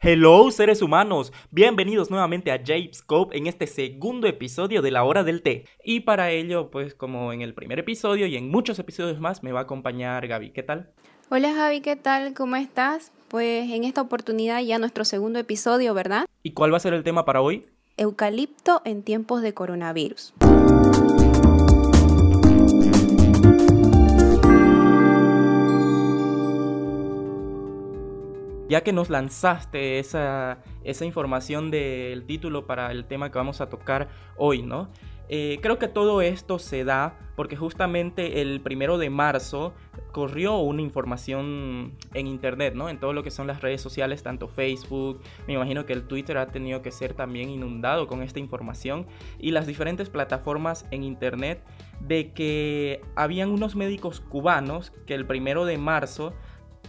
Hello seres humanos, bienvenidos nuevamente a Scope en este segundo episodio de la hora del té. Y para ello, pues como en el primer episodio y en muchos episodios más, me va a acompañar Gaby. ¿Qué tal? Hola Javi, ¿qué tal? ¿Cómo estás? Pues en esta oportunidad ya nuestro segundo episodio, ¿verdad? ¿Y cuál va a ser el tema para hoy? Eucalipto en tiempos de coronavirus. Ya que nos lanzaste esa, información del título para el tema que vamos a tocar hoy, ¿no? Eh, creo que todo esto se da porque justamente el primero de marzo corrió una información en internet, ¿no? En todo lo que son las redes sociales, tanto Facebook, me imagino que el Twitter ha tenido que ser también inundado con esta información y las diferentes plataformas en internet de que habían unos médicos cubanos que el primero de marzo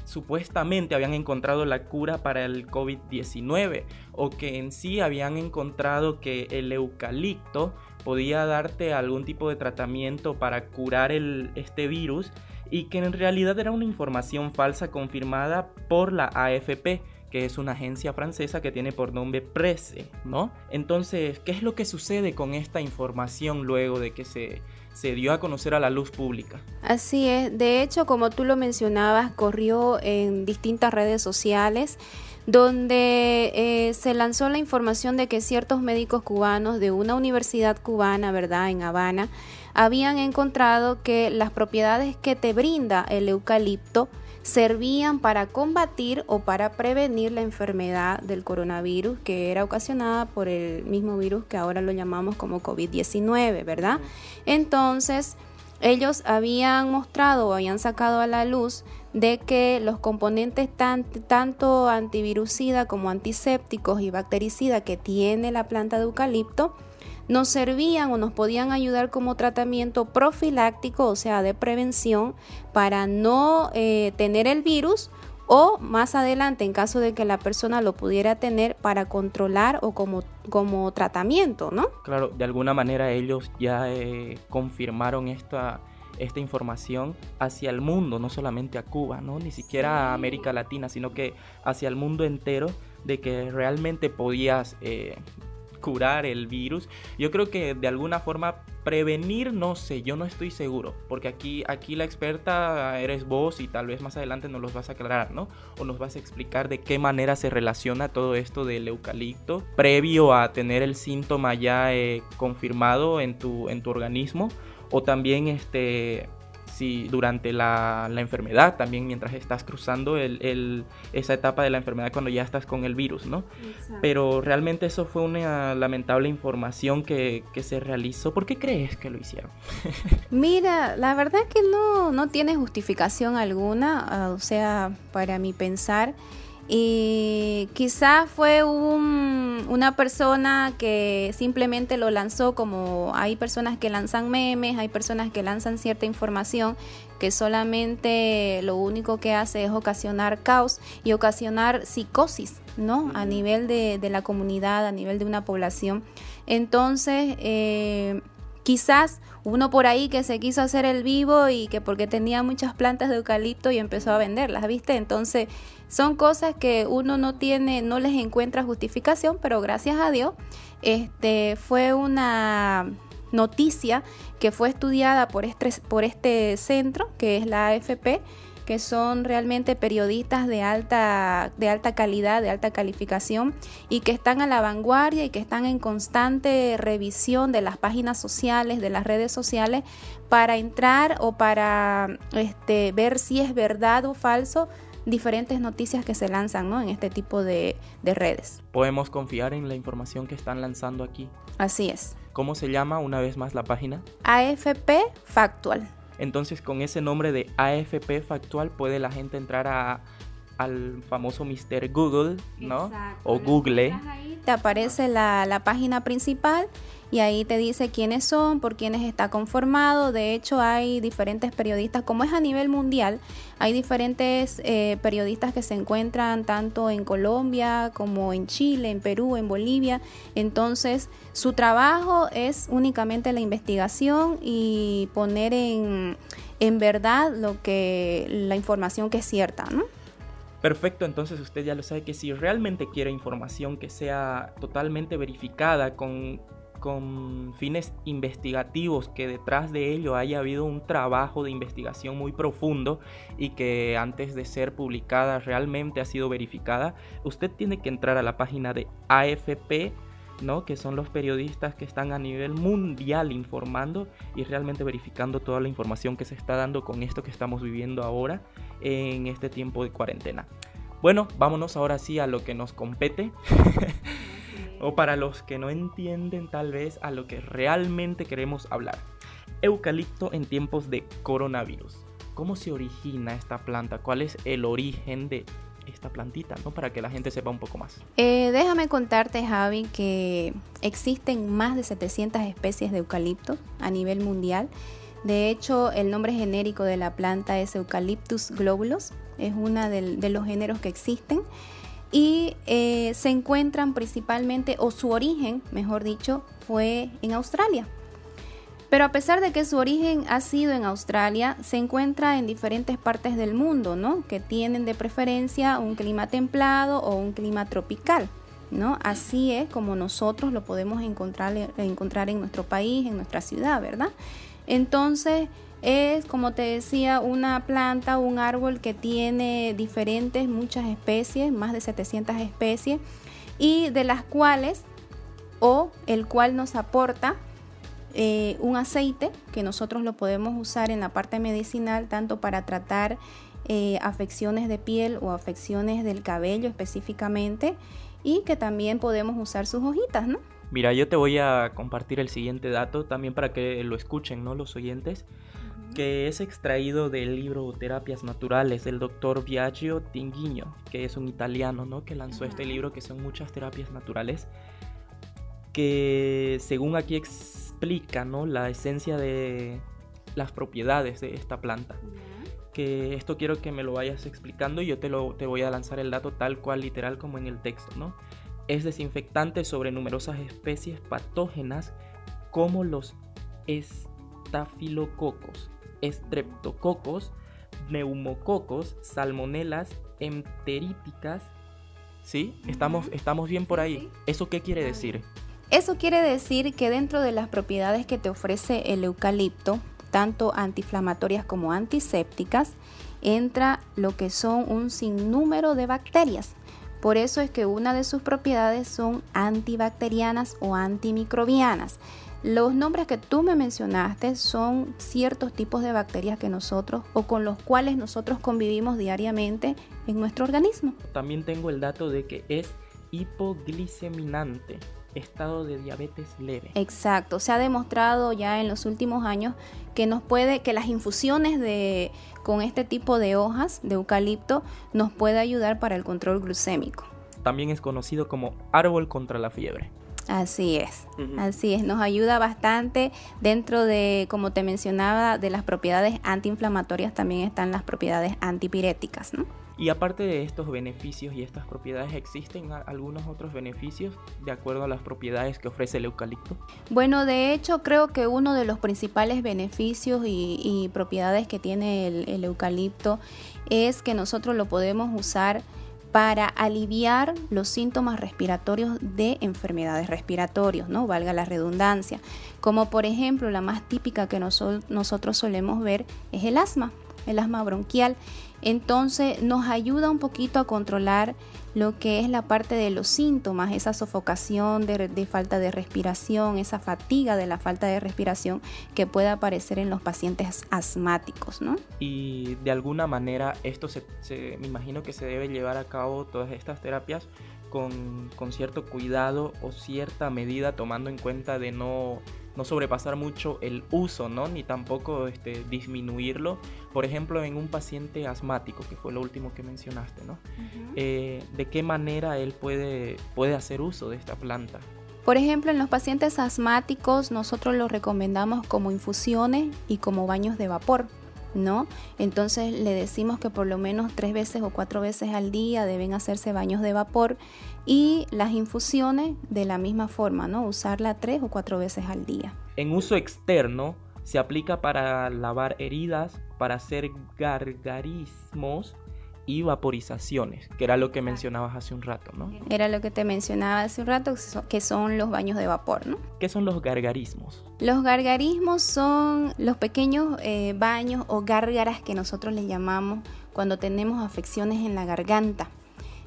supuestamente habían encontrado la cura para el COVID-19 o que en sí habían encontrado que el eucalipto podía darte algún tipo de tratamiento para curar este virus y que en realidad era una información falsa confirmada por la AFP que es una agencia francesa que tiene por nombre Presse, ¿no? Entonces, ¿qué es lo que sucede con esta información luego de que se se dio a conocer a la luz pública. Así es, de hecho, como tú lo mencionabas, corrió en distintas redes sociales donde eh, se lanzó la información de que ciertos médicos cubanos de una universidad cubana, ¿verdad?, en Habana, habían encontrado que las propiedades que te brinda el eucalipto servían para combatir o para prevenir la enfermedad del coronavirus que era ocasionada por el mismo virus que ahora lo llamamos como COVID-19, ¿verdad? Entonces, ellos habían mostrado o habían sacado a la luz de que los componentes tanto antivirusida como antisépticos y bactericida que tiene la planta de eucalipto nos servían o nos podían ayudar como tratamiento profiláctico, o sea, de prevención, para no eh, tener el virus o más adelante, en caso de que la persona lo pudiera tener, para controlar o como, como tratamiento, ¿no? Claro, de alguna manera ellos ya eh, confirmaron esta, esta información hacia el mundo, no solamente a Cuba, ¿no? Ni siquiera a América Latina, sino que hacia el mundo entero, de que realmente podías eh, curar el virus. Yo creo que de alguna forma prevenir, no sé, yo no estoy seguro, porque aquí, aquí la experta eres vos y tal vez más adelante nos los vas a aclarar, ¿no? O nos vas a explicar de qué manera se relaciona todo esto del eucalipto previo a tener el síntoma ya eh, confirmado en tu, en tu organismo, o también este durante la, enfermedad, también mientras estás cruzando el, esa etapa de la enfermedad cuando ya estás con el virus, ¿no? Pero realmente eso fue una lamentable información que, que, se realizó. ¿Por qué crees que lo hicieron? Mira, la verdad que no, no tiene justificación alguna, ah, o sea, para mi pensar. Y quizás fue un, una persona que simplemente lo lanzó como hay personas que lanzan memes, hay personas que lanzan cierta información que solamente lo único que hace es ocasionar caos y ocasionar psicosis, ¿no? A nivel de, de la comunidad, a nivel de una población. Entonces, eh, Quizás uno por ahí que se quiso hacer el vivo y que porque tenía muchas plantas de eucalipto y empezó a venderlas, ¿viste? Entonces son cosas que uno no tiene, no les encuentra justificación, pero gracias a Dios, este fue una noticia que fue estudiada por este, por este centro, que es la AFP, que son realmente periodistas de alta, de alta calidad, de alta calificación y que están a la vanguardia y que están en constante revisión de las páginas sociales, de las redes sociales, para entrar o para este, ver si es verdad o falso diferentes noticias que se lanzan en este tipo de, de redes. Podemos confiar en la información que están lanzando aquí. Así es. ¿Cómo se llama una vez más la página? AFP Factual. Entonces con ese nombre de AFP factual puede la gente entrar a, al famoso Mr. Google, ¿no? O Google. te aparece la, la página principal y ahí te dice quiénes son, por quiénes está conformado. De hecho, hay diferentes periodistas, como es a nivel mundial, hay diferentes eh, periodistas que se encuentran tanto en Colombia como en Chile, en Perú, en Bolivia. Entonces, su trabajo es únicamente la investigación y poner en, en verdad lo que la información que es cierta, ¿no? Perfecto, entonces usted ya lo sabe que si realmente quiere información que sea totalmente verificada con, con fines investigativos, que detrás de ello haya habido un trabajo de investigación muy profundo y que antes de ser publicada realmente ha sido verificada, usted tiene que entrar a la página de AFP ¿no? que son los periodistas que están a nivel mundial informando y realmente verificando toda la información que se está dando con esto que estamos viviendo ahora en este tiempo de cuarentena. Bueno, vámonos ahora sí a lo que nos compete. o para los que no entienden tal vez a lo que realmente queremos hablar. Eucalipto en tiempos de coronavirus. ¿Cómo se origina esta planta? ¿Cuál es el origen de esta plantita, ¿no? Para que la gente sepa un poco más. Eh, déjame contarte, Javi, que existen más de 700 especies de eucalipto a nivel mundial. De hecho, el nombre genérico de la planta es Eucalyptus globulus, es uno de, los géneros que existen y eh, se encuentran principalmente, o su origen, mejor dicho, fue en Australia. Pero a pesar de que su origen ha sido en Australia, se encuentra en diferentes partes del mundo, ¿no? Que tienen de preferencia un clima templado o un clima tropical, ¿no? Así es como nosotros lo podemos encontrar, encontrar en nuestro país, en nuestra ciudad, ¿verdad? Entonces, es, como te decía, una planta, un árbol que tiene diferentes, muchas especies, más de 700 especies, y de las cuales, o el cual nos aporta eh, un aceite que nosotros lo podemos usar en la parte medicinal tanto para tratar eh, afecciones de piel o afecciones del cabello específicamente y que también podemos usar sus hojitas, ¿no? Mira, yo te voy a compartir el siguiente dato también para que lo escuchen, ¿no? Los oyentes, que es extraído del libro Terapias Naturales del doctor Biagio Tinguiño, que es un italiano, ¿no? Que lanzó este libro que son muchas terapias naturales, que según aquí explica ¿no? la esencia de las propiedades de esta planta. Que esto quiero que me lo vayas explicando y yo te, lo, te voy a lanzar el dato tal cual, literal, como en el texto. ¿no? Es desinfectante sobre numerosas especies patógenas como los estafilococos, estreptococos, neumococos, salmonelas, enteríticas. ¿Sí? ¿Estamos, ¿Estamos bien por ahí? ¿Eso qué quiere decir? Eso quiere decir que dentro de las propiedades que te ofrece el eucalipto, tanto antiinflamatorias como antisépticas, entra lo que son un sinnúmero de bacterias. Por eso es que una de sus propiedades son antibacterianas o antimicrobianas. Los nombres que tú me mencionaste son ciertos tipos de bacterias que nosotros o con los cuales nosotros convivimos diariamente en nuestro organismo. También tengo el dato de que es hipogliceminante estado de diabetes leve. Exacto, se ha demostrado ya en los últimos años que nos puede que las infusiones de con este tipo de hojas de eucalipto nos puede ayudar para el control glucémico. También es conocido como árbol contra la fiebre. Así es, así es, nos ayuda bastante dentro de, como te mencionaba, de las propiedades antiinflamatorias también están las propiedades antipiréticas, ¿no? Y aparte de estos beneficios y estas propiedades, ¿existen algunos otros beneficios de acuerdo a las propiedades que ofrece el eucalipto? Bueno, de hecho creo que uno de los principales beneficios y, propiedades que tiene el, eucalipto es que nosotros lo podemos usar para aliviar los síntomas respiratorios de enfermedades respiratorias, ¿no? Valga la redundancia. Como por ejemplo, la más típica que nosotros solemos ver es el asma el asma bronquial. Entonces nos ayuda un poquito a controlar lo que es la parte de los síntomas, esa sofocación de, falta de respiración, esa fatiga de la falta de respiración que puede aparecer en los pacientes asmáticos, ¿no? Y de alguna manera esto se, me imagino que se debe llevar a cabo todas estas terapias con, con cierto cuidado o cierta medida tomando en cuenta de no no sobrepasar mucho el uso, ¿no? Ni tampoco este, disminuirlo. Por ejemplo, en un paciente asmático, que fue lo último que mencionaste, ¿no? Eh, ¿De qué manera él puede, puede hacer uso de esta planta? Por ejemplo, en los pacientes asmáticos nosotros los recomendamos como infusiones y como baños de vapor. ¿No? Entonces le decimos que por lo menos tres veces o cuatro veces al día deben hacerse baños de vapor y las infusiones de la misma forma, ¿no? Usarla tres o cuatro veces al día. En uso externo se aplica para lavar heridas, para hacer gargarismos y vaporizaciones, que era lo que mencionabas hace un rato, ¿no? Era lo que te mencionaba hace un rato, que son los baños de vapor, ¿no? ¿Qué son los gargarismos? Los gargarismos son los pequeños eh, baños o gárgaras que nosotros les llamamos cuando tenemos afecciones en la garganta.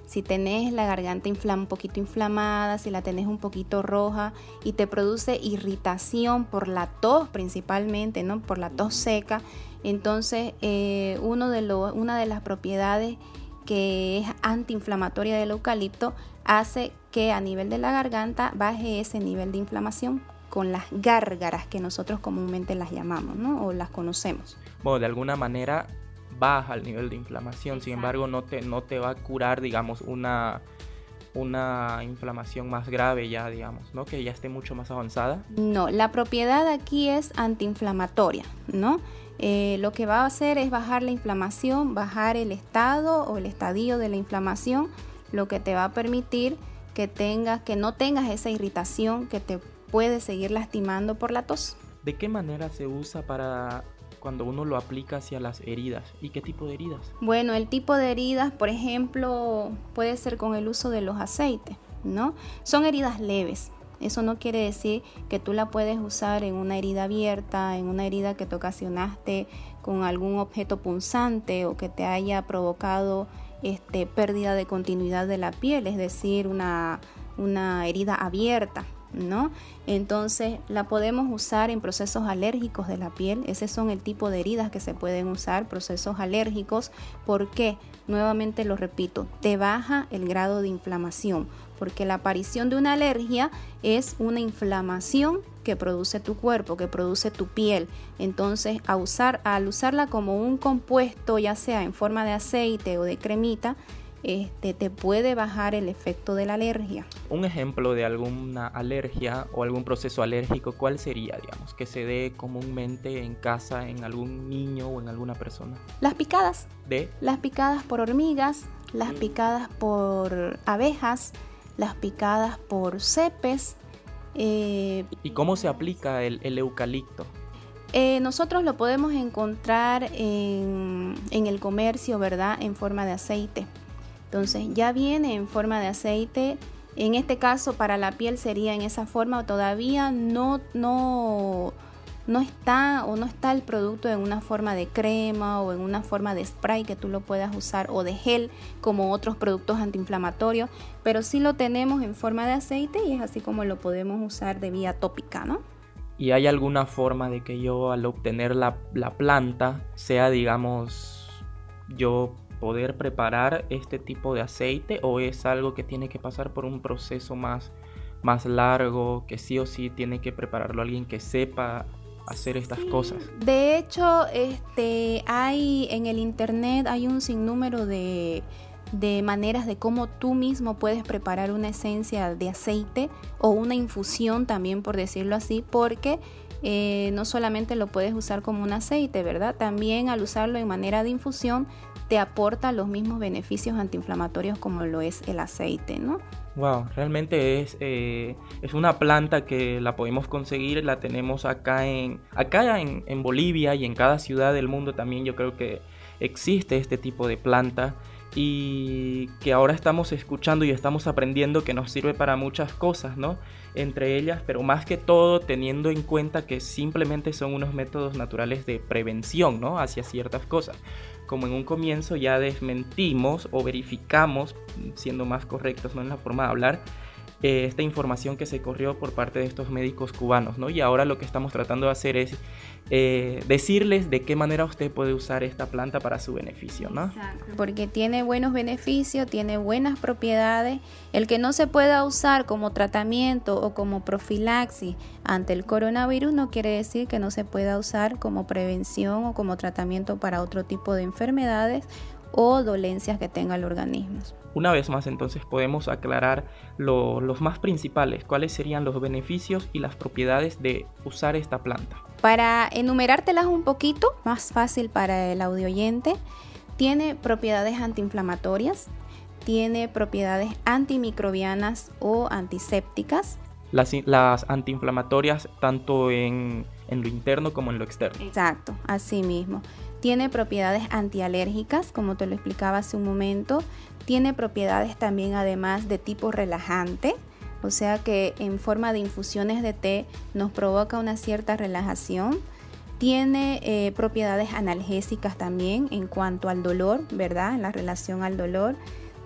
Si tenés la garganta un poquito inflamada, si la tenés un poquito roja y te produce irritación por la tos principalmente, ¿no? Por la tos seca, entonces eh, uno de una de las propiedades que es antiinflamatoria del eucalipto hace que a nivel de la garganta baje ese nivel de inflamación con las gárgaras que nosotros comúnmente las llamamos, ¿no? O las conocemos. Bueno, de alguna manera baja el nivel de inflamación, sin embargo no te, no te va a curar, digamos, una, una inflamación más grave ya, digamos, ¿no? Que ya esté mucho más avanzada. No, la propiedad aquí es antiinflamatoria, ¿no? Eh, lo que va a hacer es bajar la inflamación, bajar el estado o el estadio de la inflamación, lo que te va a permitir que tengas, que no tengas esa irritación que te puede seguir lastimando por la tos. ¿De qué manera se usa para cuando uno lo aplica hacia las heridas? ¿Y qué tipo de heridas? Bueno, el tipo de heridas, por ejemplo, puede ser con el uso de los aceites, ¿no? Son heridas leves. Eso no quiere decir que tú la puedes usar en una herida abierta, en una herida que te ocasionaste con algún objeto punzante o que te haya provocado este, pérdida de continuidad de la piel, es decir, una, una herida abierta. ¿No? Entonces la podemos usar en procesos alérgicos de la piel. Ese son el tipo de heridas que se pueden usar, procesos alérgicos. porque Nuevamente lo repito, te baja el grado de inflamación, porque la aparición de una alergia es una inflamación que produce tu cuerpo, que produce tu piel. Entonces, usar, al usarla como un compuesto, ya sea en forma de aceite o de cremita, este, te puede bajar el efecto de la alergia. Un ejemplo de alguna alergia o algún proceso alérgico, ¿cuál sería, digamos, que se dé comúnmente en casa en algún niño o en alguna persona? Las picadas. ¿De? Las picadas por hormigas, las picadas por abejas, las picadas por cepes. Eh, ¿Y cómo se aplica el, eucalipto? Eh, nosotros lo podemos encontrar en, en, el comercio, ¿verdad? En forma de aceite. Entonces ya viene en forma de aceite. En este caso para la piel sería en esa forma. Todavía no, no, no está o no está el producto en una forma de crema o en una forma de spray que tú lo puedas usar o de gel como otros productos antiinflamatorios, pero sí lo tenemos en forma de aceite y es así como lo podemos usar de vía tópica, ¿no? ¿Y hay alguna forma de que yo al obtener la, la planta sea, digamos, yo poder preparar este tipo de aceite o es algo que tiene que pasar por un proceso más, más largo, que sí o sí tiene que prepararlo alguien que sepa hacer estas cosas. De hecho, este, hay en el internet hay un sinnúmero de, de maneras de cómo tú mismo puedes preparar una esencia de aceite o una infusión también por decirlo así, porque eh, no solamente lo puedes usar como un aceite, ¿verdad? También al usarlo en manera de infusión te aporta los mismos beneficios antiinflamatorios como lo es el aceite, ¿no? Wow, realmente es, eh, es una planta que la podemos conseguir, la tenemos acá en acá en, en, Bolivia y en cada ciudad del mundo también yo creo que existe este tipo de planta y que ahora estamos escuchando y estamos aprendiendo que nos sirve para muchas cosas, ¿no? Entre ellas, pero más que todo teniendo en cuenta que simplemente son unos métodos naturales de prevención, ¿no? Hacia ciertas cosas como en un comienzo ya desmentimos o verificamos, siendo más correctos ¿no? en la forma de hablar, eh, esta información que se corrió por parte de estos médicos cubanos, ¿no? Y ahora lo que estamos tratando de hacer es eh, decirles de qué manera usted puede usar esta planta para su beneficio, ¿no? Porque tiene buenos beneficios, tiene buenas propiedades. El que no se pueda usar como tratamiento o como profilaxis ante el coronavirus no quiere decir que no se pueda usar como prevención o como tratamiento para otro tipo de enfermedades o dolencias que tenga el organismo. Una vez más, entonces podemos aclarar los más principales, cuáles serían los beneficios y las propiedades de usar esta planta. Para enumerártelas un poquito, más fácil para el audio oyente, tiene propiedades antiinflamatorias, tiene propiedades antimicrobianas o antisépticas. Las, las antiinflamatorias tanto en, en, lo interno como en lo externo. Exacto, así mismo. Tiene propiedades antialérgicas, como te lo explicaba hace un momento, tiene propiedades también además de tipo relajante, o sea que en forma de infusiones de té nos provoca una cierta relajación. Tiene eh, propiedades analgésicas también en cuanto al dolor, ¿verdad? En la relación al dolor.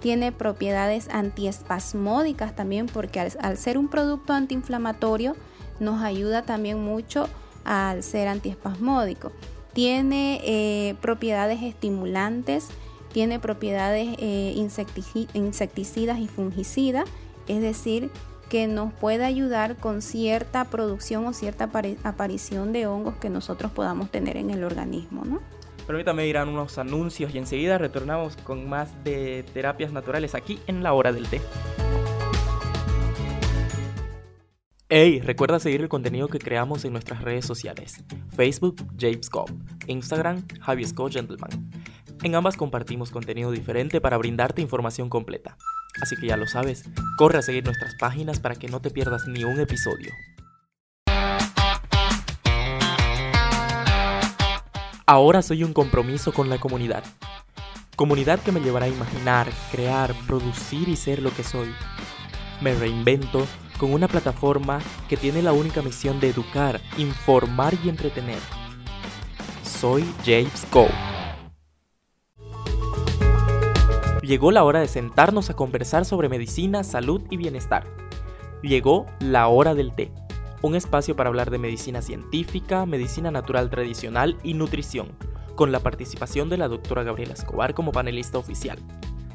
Tiene propiedades antiespasmódicas también porque al, ser un producto antiinflamatorio nos ayuda también mucho al ser antiespasmódico. Tiene eh, propiedades estimulantes, tiene propiedades eh, insecticidas y fungicidas, es decir, que nos puede ayudar con cierta producción o cierta aparición de hongos que nosotros podamos tener en el organismo. ¿no? Permítame ir a unos anuncios y enseguida retornamos con más de terapias naturales aquí en la hora del té. Hey, recuerda seguir el contenido que creamos en nuestras redes sociales. Facebook, James Cobb. Instagram, Javier Scott Gentleman. En ambas compartimos contenido diferente para brindarte información completa. Así que ya lo sabes, corre a seguir nuestras páginas para que no te pierdas ni un episodio. Ahora soy un compromiso con la comunidad. Comunidad que me llevará a imaginar, crear, producir y ser lo que soy. Me reinvento con una plataforma que tiene la única misión de educar, informar y entretener. Soy James Cole. Llegó la hora de sentarnos a conversar sobre medicina, salud y bienestar. Llegó la hora del té, un espacio para hablar de medicina científica, medicina natural tradicional y nutrición, con la participación de la doctora Gabriela Escobar como panelista oficial.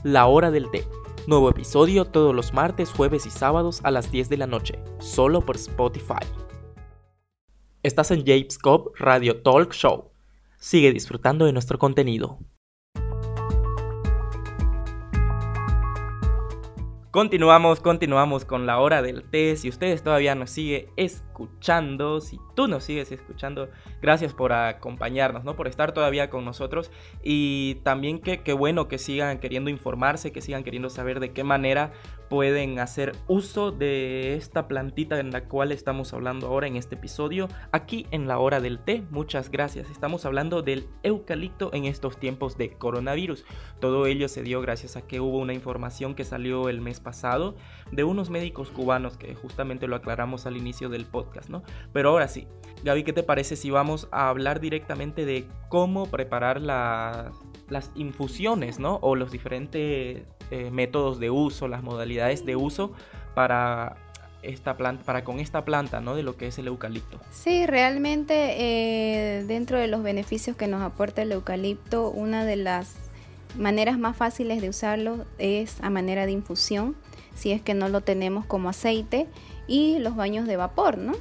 La hora del té Nuevo episodio todos los martes, jueves y sábados a las 10 de la noche, solo por Spotify. Estás en James Cobb Radio Talk Show. Sigue disfrutando de nuestro contenido. Continuamos, continuamos con la hora del té. Si ustedes todavía nos sigue escuchando, si tú nos sigues escuchando, gracias por acompañarnos, ¿no? Por estar todavía con nosotros. Y también que, qué bueno que sigan queriendo informarse, que sigan queriendo saber de qué manera pueden hacer uso de esta plantita en la cual estamos hablando ahora en este episodio, aquí en la hora del té. Muchas gracias. Estamos hablando del eucalipto en estos tiempos de coronavirus. Todo ello se dio gracias a que hubo una información que salió el mes pasado de unos médicos cubanos que justamente lo aclaramos al inicio del podcast, ¿no? Pero ahora sí, Gaby, ¿qué te parece si vamos a hablar directamente de cómo preparar las infusiones, ¿no? O los diferentes eh, métodos de uso, las modalidades de uso para esta planta, para con esta planta, ¿no? De lo que es el eucalipto. Sí, realmente eh, dentro de los beneficios que nos aporta el eucalipto, una de las maneras más fáciles de usarlo es a manera de infusión, si es que no lo tenemos como aceite, y los baños de vapor, ¿no?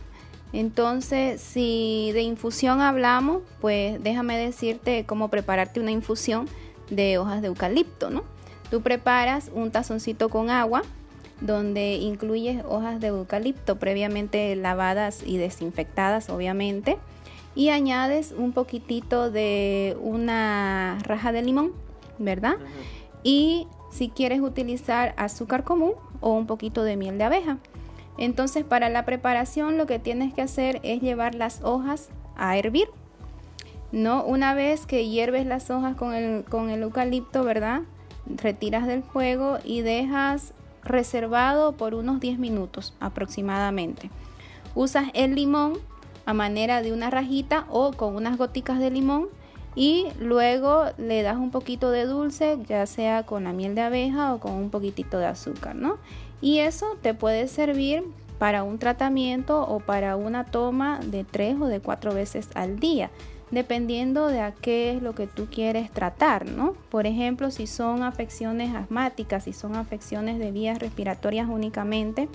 Entonces, si de infusión hablamos, pues déjame decirte cómo prepararte una infusión de hojas de eucalipto, ¿no? Tú preparas un tazoncito con agua donde incluyes hojas de eucalipto previamente lavadas y desinfectadas, obviamente, y añades un poquitito de una raja de limón, ¿verdad? Y si quieres utilizar azúcar común o un poquito de miel de abeja. Entonces, para la preparación lo que tienes que hacer es llevar las hojas a hervir. No, una vez que hierves las hojas con el, con el eucalipto, ¿verdad? Retiras del fuego y dejas reservado por unos 10 minutos aproximadamente. Usas el limón a manera de una rajita o con unas goticas de limón y luego le das un poquito de dulce, ya sea con la miel de abeja o con un poquitito de azúcar, ¿no? Y eso te puede servir para un tratamiento o para una toma de tres o de cuatro veces al día dependiendo de a qué es lo que tú quieres tratar, ¿no? Por ejemplo, si son afecciones asmáticas, si son afecciones de vías respiratorias únicamente,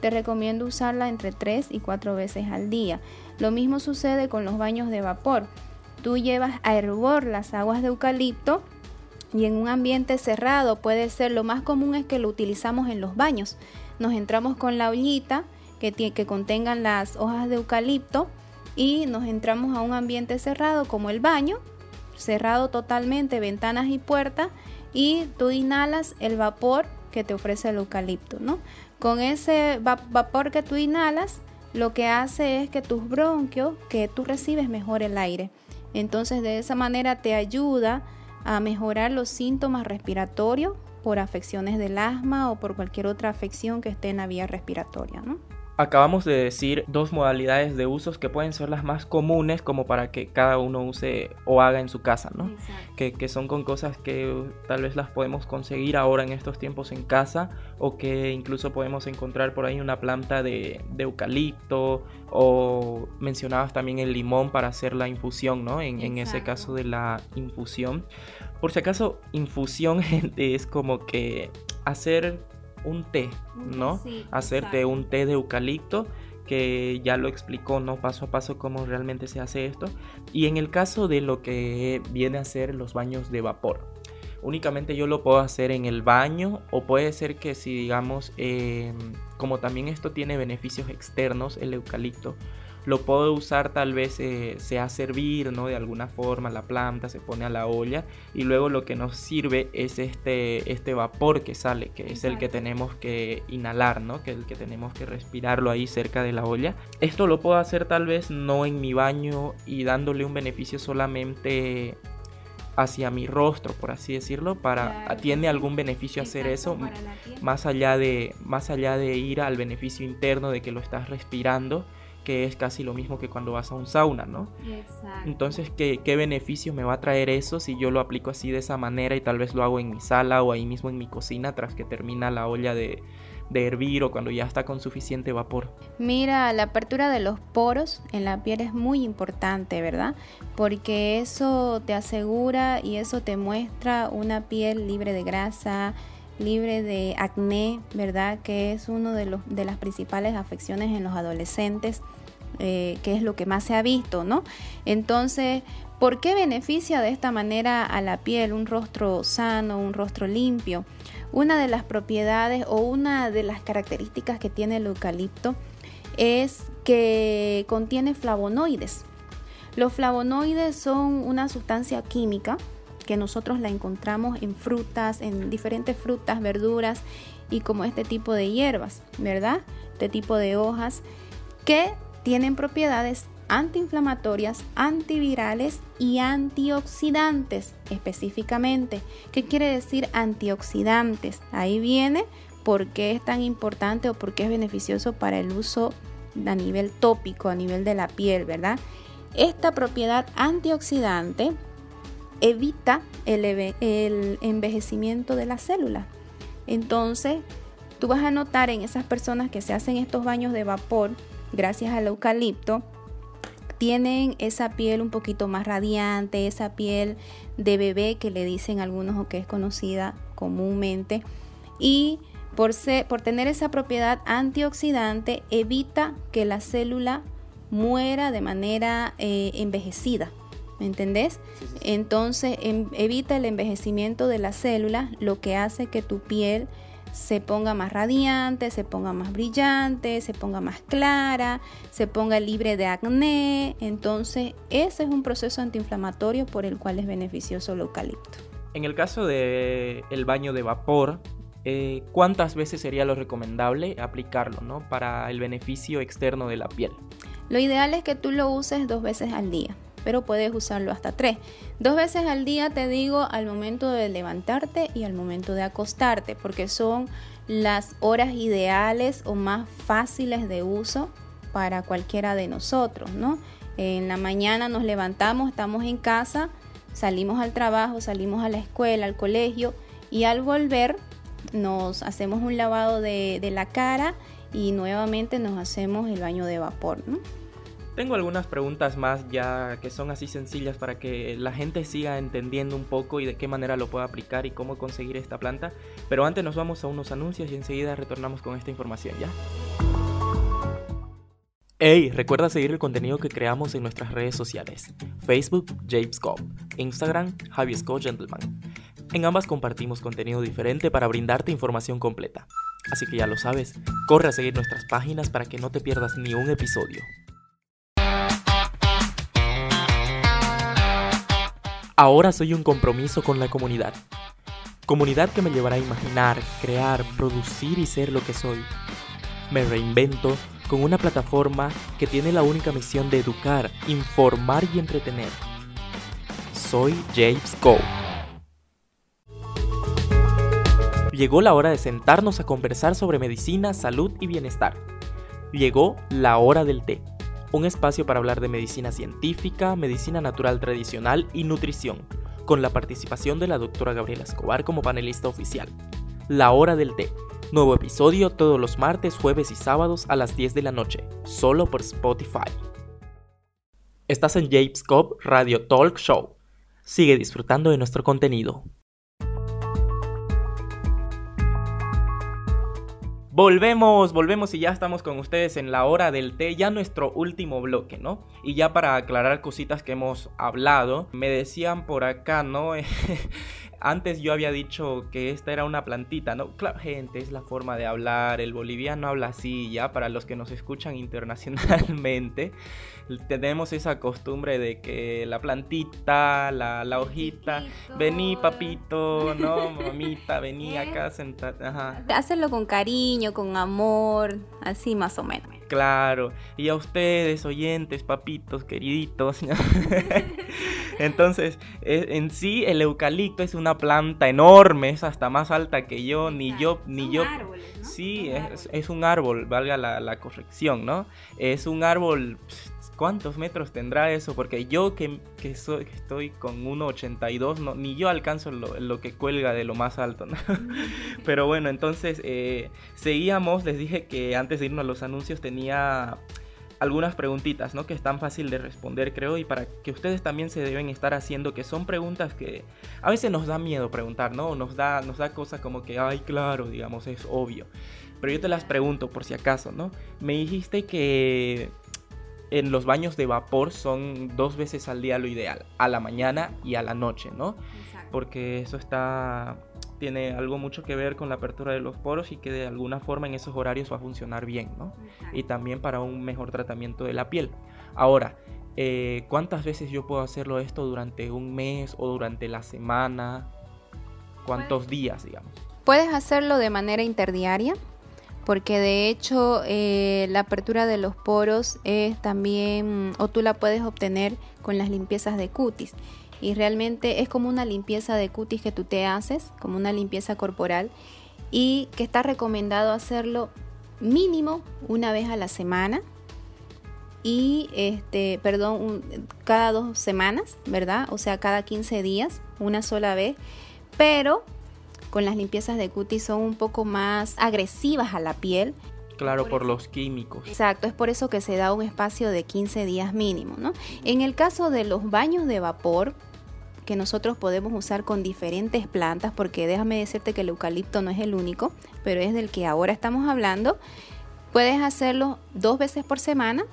te recomiendo usarla entre 3 y 4 veces al día. Lo mismo sucede con los baños de vapor. Tú llevas a hervor las aguas de eucalipto y en un ambiente cerrado puede ser, lo más común es que lo utilizamos en los baños. Nos entramos con la ollita que, que contengan las hojas de eucalipto y nos entramos a un ambiente cerrado como el baño, cerrado totalmente, ventanas y puertas, y tú inhalas el vapor que te ofrece el eucalipto, ¿no? Con ese vapor que tú inhalas, lo que hace es que tus bronquios, que tú recibes mejor el aire. Entonces de esa manera te ayuda a mejorar los síntomas respiratorios por afecciones del asma o por cualquier otra afección que esté en la vía respiratoria. ¿no? Acabamos de decir dos modalidades de usos que pueden ser las más comunes como para que cada uno use o haga en su casa, ¿no? Que, que, son con cosas que tal vez las podemos conseguir ahora en estos tiempos en casa o que incluso podemos encontrar por ahí una planta de, de eucalipto o mencionabas también el limón para hacer la infusión, ¿no? En, en ese caso de la infusión. Por si acaso, infusión, gente, es como que hacer un té, ¿no? Hacerte un té de eucalipto que ya lo explicó, ¿no? Paso a paso cómo realmente se hace esto. Y en el caso de lo que viene a ser los baños de vapor, únicamente yo lo puedo hacer en el baño o puede ser que si digamos, em, como también esto tiene beneficios externos, el eucalipto, lo puedo usar tal vez eh, se hace servir, ¿no? De alguna forma la planta se pone a la olla y luego lo que nos sirve es este, este vapor que sale, que es el que tenemos que inhalar, ¿no? Que es el que tenemos que respirarlo ahí cerca de la olla. Esto lo puedo hacer tal vez no en mi baño y dándole un beneficio solamente hacia mi rostro, por así decirlo, para tiene algún beneficio hacer eso más allá de más allá de ir al beneficio interno de que lo estás respirando que es casi lo mismo que cuando vas a un sauna, ¿no? Exacto. Entonces, ¿qué, ¿qué beneficio me va a traer eso si yo lo aplico así de esa manera y tal vez lo hago en mi sala o ahí mismo en mi cocina tras que termina la olla de, de hervir o cuando ya está con suficiente vapor? Mira, la apertura de los poros en la piel es muy importante, ¿verdad? Porque eso te asegura y eso te muestra una piel libre de grasa, libre de acné, ¿verdad? Que es una de, de las principales afecciones en los adolescentes, eh, que es lo que más se ha visto, ¿no? Entonces, ¿por qué beneficia de esta manera a la piel un rostro sano, un rostro limpio? Una de las propiedades o una de las características que tiene el eucalipto es que contiene flavonoides. Los flavonoides son una sustancia química que nosotros la encontramos en frutas, en diferentes frutas, verduras y como este tipo de hierbas, ¿verdad? Este tipo de hojas que tienen propiedades antiinflamatorias, antivirales y antioxidantes específicamente. ¿Qué quiere decir antioxidantes? Ahí viene por qué es tan importante o por qué es beneficioso para el uso a nivel tópico, a nivel de la piel, ¿verdad? Esta propiedad antioxidante evita el, envejecimiento de la célula. Entonces, tú vas a notar en esas personas que se hacen estos baños de vapor, gracias al eucalipto, tienen esa piel un poquito más radiante, esa piel de bebé que le dicen algunos o que es conocida comúnmente. Y por, por tener esa propiedad antioxidante, evita que la célula muera de manera eh, envejecida. ¿Me entendés? Entonces em, evita el envejecimiento de las células, lo que hace que tu piel se ponga más radiante, se ponga más brillante, se ponga más clara, se ponga libre de acné. Entonces, ese es un proceso antiinflamatorio por el cual es beneficioso el eucalipto. En el caso del el baño de vapor, eh, ¿cuántas veces sería lo recomendable aplicarlo ¿no? para el beneficio externo de la piel? Lo ideal es que tú lo uses dos veces al día pero puedes usarlo hasta tres. Dos veces al día te digo al momento de levantarte y al momento de acostarte, porque son las horas ideales o más fáciles de uso para cualquiera de nosotros, ¿no? En la mañana nos levantamos, estamos en casa, salimos al trabajo, salimos a la escuela, al colegio y al volver nos hacemos un lavado de, la cara y nuevamente nos hacemos el baño de vapor, ¿no? Tengo algunas preguntas más ya que son así sencillas para que la gente siga entendiendo un poco y de qué manera lo puede aplicar y cómo conseguir esta planta. Pero antes nos vamos a unos anuncios y enseguida retornamos con esta información, ¿ya? Hey, recuerda seguir el contenido que creamos en nuestras redes sociales. Facebook, James. Instagram, Javi Scott Gentleman. En ambas compartimos contenido diferente para brindarte información completa. Así que ya lo sabes, corre a seguir nuestras páginas para que no te pierdas ni un episodio. Ahora soy un compromiso con la comunidad. Comunidad que me llevará a imaginar, crear, producir y ser lo que soy. Me reinvento con una plataforma que tiene la única misión de educar, informar y entretener. soy James Go. Llegó la hora de sentarnos a conversar sobre medicina, salud y bienestar. Llegó la hora del té, un espacio para hablar de medicina científica, medicina natural tradicional y nutrición, con la participación de la doctora Gabriela Escobar como panelista oficial. La hora del té, nuevo episodio todos los martes, jueves y sábados a las 10 de la noche, solo por Spotify. Estás en James Cobb Radio Talk Show. Sigue disfrutando de nuestro contenido. Volvemos, volvemos y ya estamos con ustedes en la hora del té, ya nuestro último bloque, ¿no? Y ya para aclarar cositas que hemos hablado, me decían por acá, ¿no? Antes yo había dicho que esta era una plantita, ¿no? Claro, gente, es la forma de hablar, el boliviano habla así, ya, para los que nos escuchan internacionalmente, tenemos esa costumbre de que la plantita, la, la hojita, vení papito, no, mamita, vení acá sentate, ajá. Hacerlo con cariño, con amor, así más o menos. Claro, y a ustedes, oyentes, papitos, queriditos. Entonces, e, en sí, el eucalipto es una planta enorme, es hasta más alta que yo, ni yo, ni yo. Sí, es, es, un árbol, valga la, la corrección, ¿no? Es un árbol ¿Cuántos metros tendrá eso? Porque yo que, que, soy, que estoy con 1,82, no, ni yo alcanzo lo, que cuelga de lo más alto. Pero bueno, entonces eh, seguíamos, les dije que antes de irnos a los anuncios tenía algunas preguntitas, ¿no? Que es tan fácil de responder, creo, y para que ustedes también se deben estar haciendo, que son preguntas que a veces nos da miedo preguntar, ¿no? Nos da, nos da cosas como que, ay, claro, digamos, es obvio. Pero yo te las pregunto por si acaso, ¿no? Me dijiste que en los baños de vapor son dos veces al día lo ideal, a la mañana y a la noche, ¿no? Porque eso está tiene algo mucho que ver con la apertura de los poros y que de alguna forma en esos horarios va a funcionar bien, ¿no? Y también para un mejor tratamiento de la piel. Ahora, eh, ¿cuántas veces yo puedo hacerlo esto durante un mes o durante la semana? ¿Cuántos días, digamos? Puedes hacerlo de manera interdiaria, porque de hecho eh, la apertura de los poros es también, o tú la puedes obtener con las limpiezas de cutis. Y realmente es como una limpieza de cutis que tú te haces, como una limpieza corporal, y que está recomendado hacerlo mínimo una vez a la semana y este, perdón, cada dos semanas, ¿verdad? O sea, cada 15 días, una sola vez, pero con las limpiezas de cutis son un poco más agresivas a la piel. Claro, por, los químicos. Exacto, es por eso que se da un espacio de 15 días mínimo, ¿no? En el caso de los baños de vapor, que nosotros podemos usar con diferentes plantas, porque déjame decirte que el eucalipto no es el único, pero es del que ahora estamos hablando, puedes hacerlo dos veces por semana,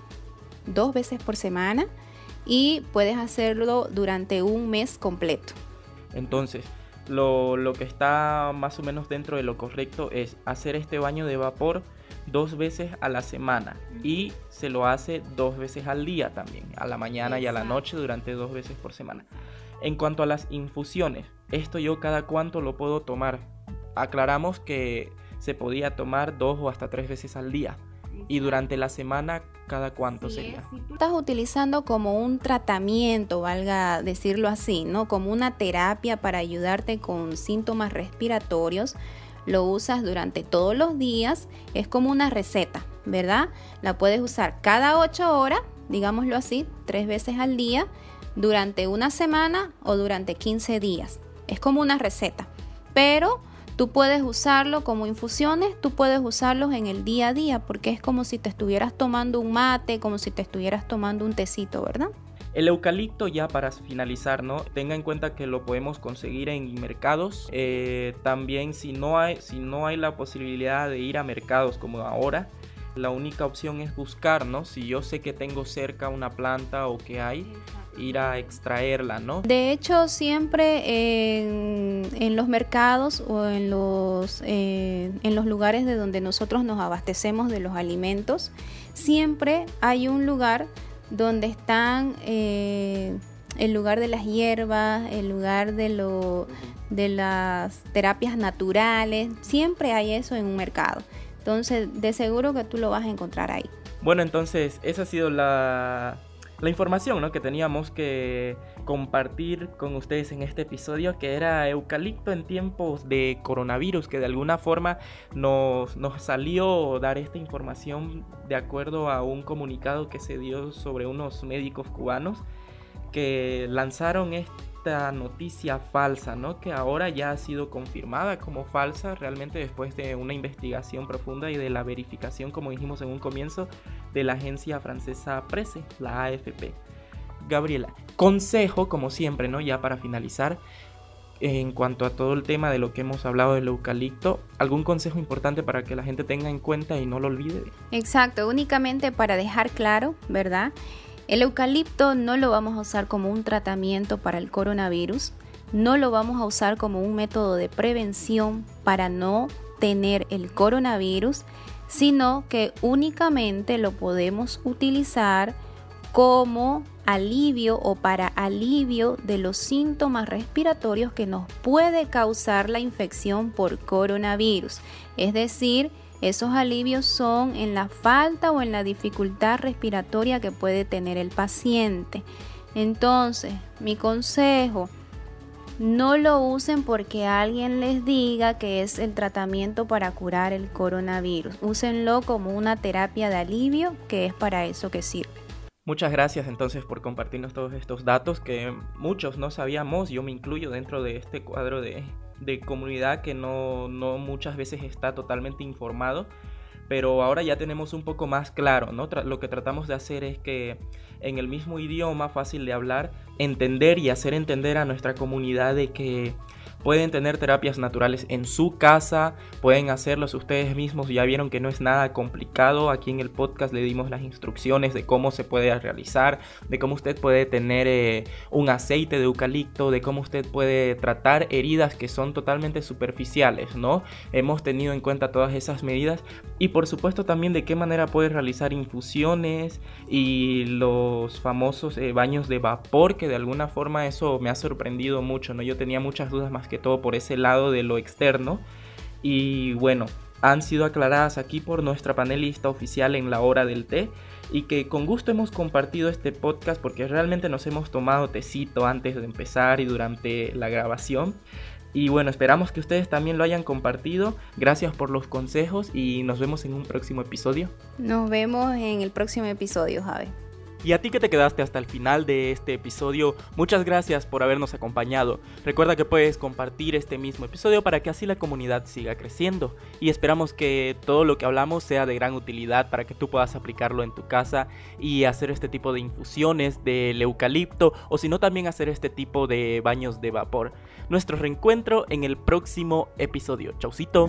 dos veces por semana, y puedes hacerlo durante un mes completo. Entonces, lo, que está más o menos dentro de lo correcto es hacer este baño de vapor dos veces a la semana y se lo hace dos veces al día también, a la mañana y a la noche durante dos veces por semana. En cuanto a las infusiones, esto yo cada cuánto lo puedo tomar. Aclaramos que se podía tomar dos o hasta tres veces al día. Y durante la semana, ¿cada cuánto sería? Si tú estás utilizando como un tratamiento, valga decirlo así, ¿no? Como una terapia para ayudarte con síntomas respiratorios, lo usas durante todos los días, es como una receta, ¿verdad? La puedes usar cada 8 horas, digámoslo así, tres veces al día, durante una semana o durante 15 días. Es como una receta, pero Tú puedes usarlo como infusiones, tú puedes usarlos en el día a día, porque es como si te estuvieras tomando un mate, como si te estuvieras tomando un tecito, ¿verdad? El eucalipto ya para finalizar, ¿no? Tenga en cuenta que lo podemos conseguir en mercados. Eh, también si no, hay, si no hay la posibilidad de ir a mercados como ahora, la única opción es buscar, ¿no? Si yo sé que tengo cerca una planta o que hay, ir a extraerla, ¿no? De hecho, siempre en, los mercados o en los, eh, en los lugares de donde nosotros nos abastecemos de los alimentos, siempre hay un lugar donde están eh, el lugar de las hierbas, el lugar de, lo, de las terapias naturales, siempre hay eso en un mercado. Entonces, de seguro que tú lo vas a encontrar ahí. Bueno, entonces, esa ha sido la información ¿no? que teníamos que compartir con ustedes en este episodio, que era eucalipto en tiempos de coronavirus, que de alguna forma nos, nos salió dar esta información de acuerdo a un comunicado que se dio sobre unos médicos cubanos que lanzaron esta noticia falsa, ¿no? Que ahora ya ha sido confirmada como falsa realmente después de una investigación profunda y de la verificación, como dijimos en un comienzo, de la agencia francesa Presse, la AFP. Gabriela, consejo, como siempre, ¿no? Ya para finalizar, en cuanto a todo el tema de lo que hemos hablado del eucalipto, ¿algún consejo importante para que la gente tenga en cuenta y no lo olvide? Exacto, únicamente para dejar claro, ¿verdad? El eucalipto no lo vamos a usar como un tratamiento para el coronavirus, no lo vamos a usar como un método de prevención para no tener el coronavirus, sino que únicamente lo podemos utilizar como alivio o para alivio de los síntomas respiratorios que nos puede causar la infección por coronavirus. Es decir, esos alivios son en la falta o en la dificultad respiratoria que puede tener el paciente. Entonces, mi consejo, no lo usen porque alguien les diga que es el tratamiento para curar el coronavirus. Úsenlo como una terapia de alivio que es para eso que sirve. Muchas gracias entonces por compartirnos todos estos datos que muchos no sabíamos, yo me incluyo dentro de este cuadro de de comunidad que no, muchas veces está totalmente informado, pero ahora ya tenemos un poco más claro, ¿no? lo que tratamos de hacer es que en el mismo idioma fácil de hablar, entender y hacer entender a nuestra comunidad de que Pueden tener terapias naturales en su casa, pueden hacerlos ustedes mismos, ya vieron que no es nada complicado. Aquí en el podcast le dimos las instrucciones de cómo se puede realizar, de cómo usted puede tener eh, un aceite de eucalipto, de cómo usted puede tratar heridas que son totalmente superficiales, ¿no? Hemos tenido en cuenta todas esas medidas y por supuesto también de qué manera puede realizar infusiones y los famosos eh, baños de vapor, que de alguna forma eso me ha sorprendido mucho, ¿no? Yo tenía muchas dudas más todo por ese lado de lo externo. Y bueno, han sido aclaradas aquí por nuestra panelista oficial en la hora del té y que con gusto hemos compartido este podcast porque realmente nos hemos tomado tecito antes de empezar y durante la grabación. Y bueno, esperamos que ustedes también lo hayan compartido. Gracias por los consejos y nos vemos en un próximo episodio. Nos vemos en el próximo episodio, Javi. Y a ti que te quedaste hasta el final de este episodio, muchas gracias por habernos acompañado. Recuerda que puedes compartir este mismo episodio para que así la comunidad siga creciendo. Y esperamos que todo lo que hablamos sea de gran utilidad para que tú puedas aplicarlo en tu casa y hacer este tipo de infusiones del eucalipto o si no también hacer este tipo de baños de vapor. Nuestro reencuentro en el próximo episodio. Chaucito.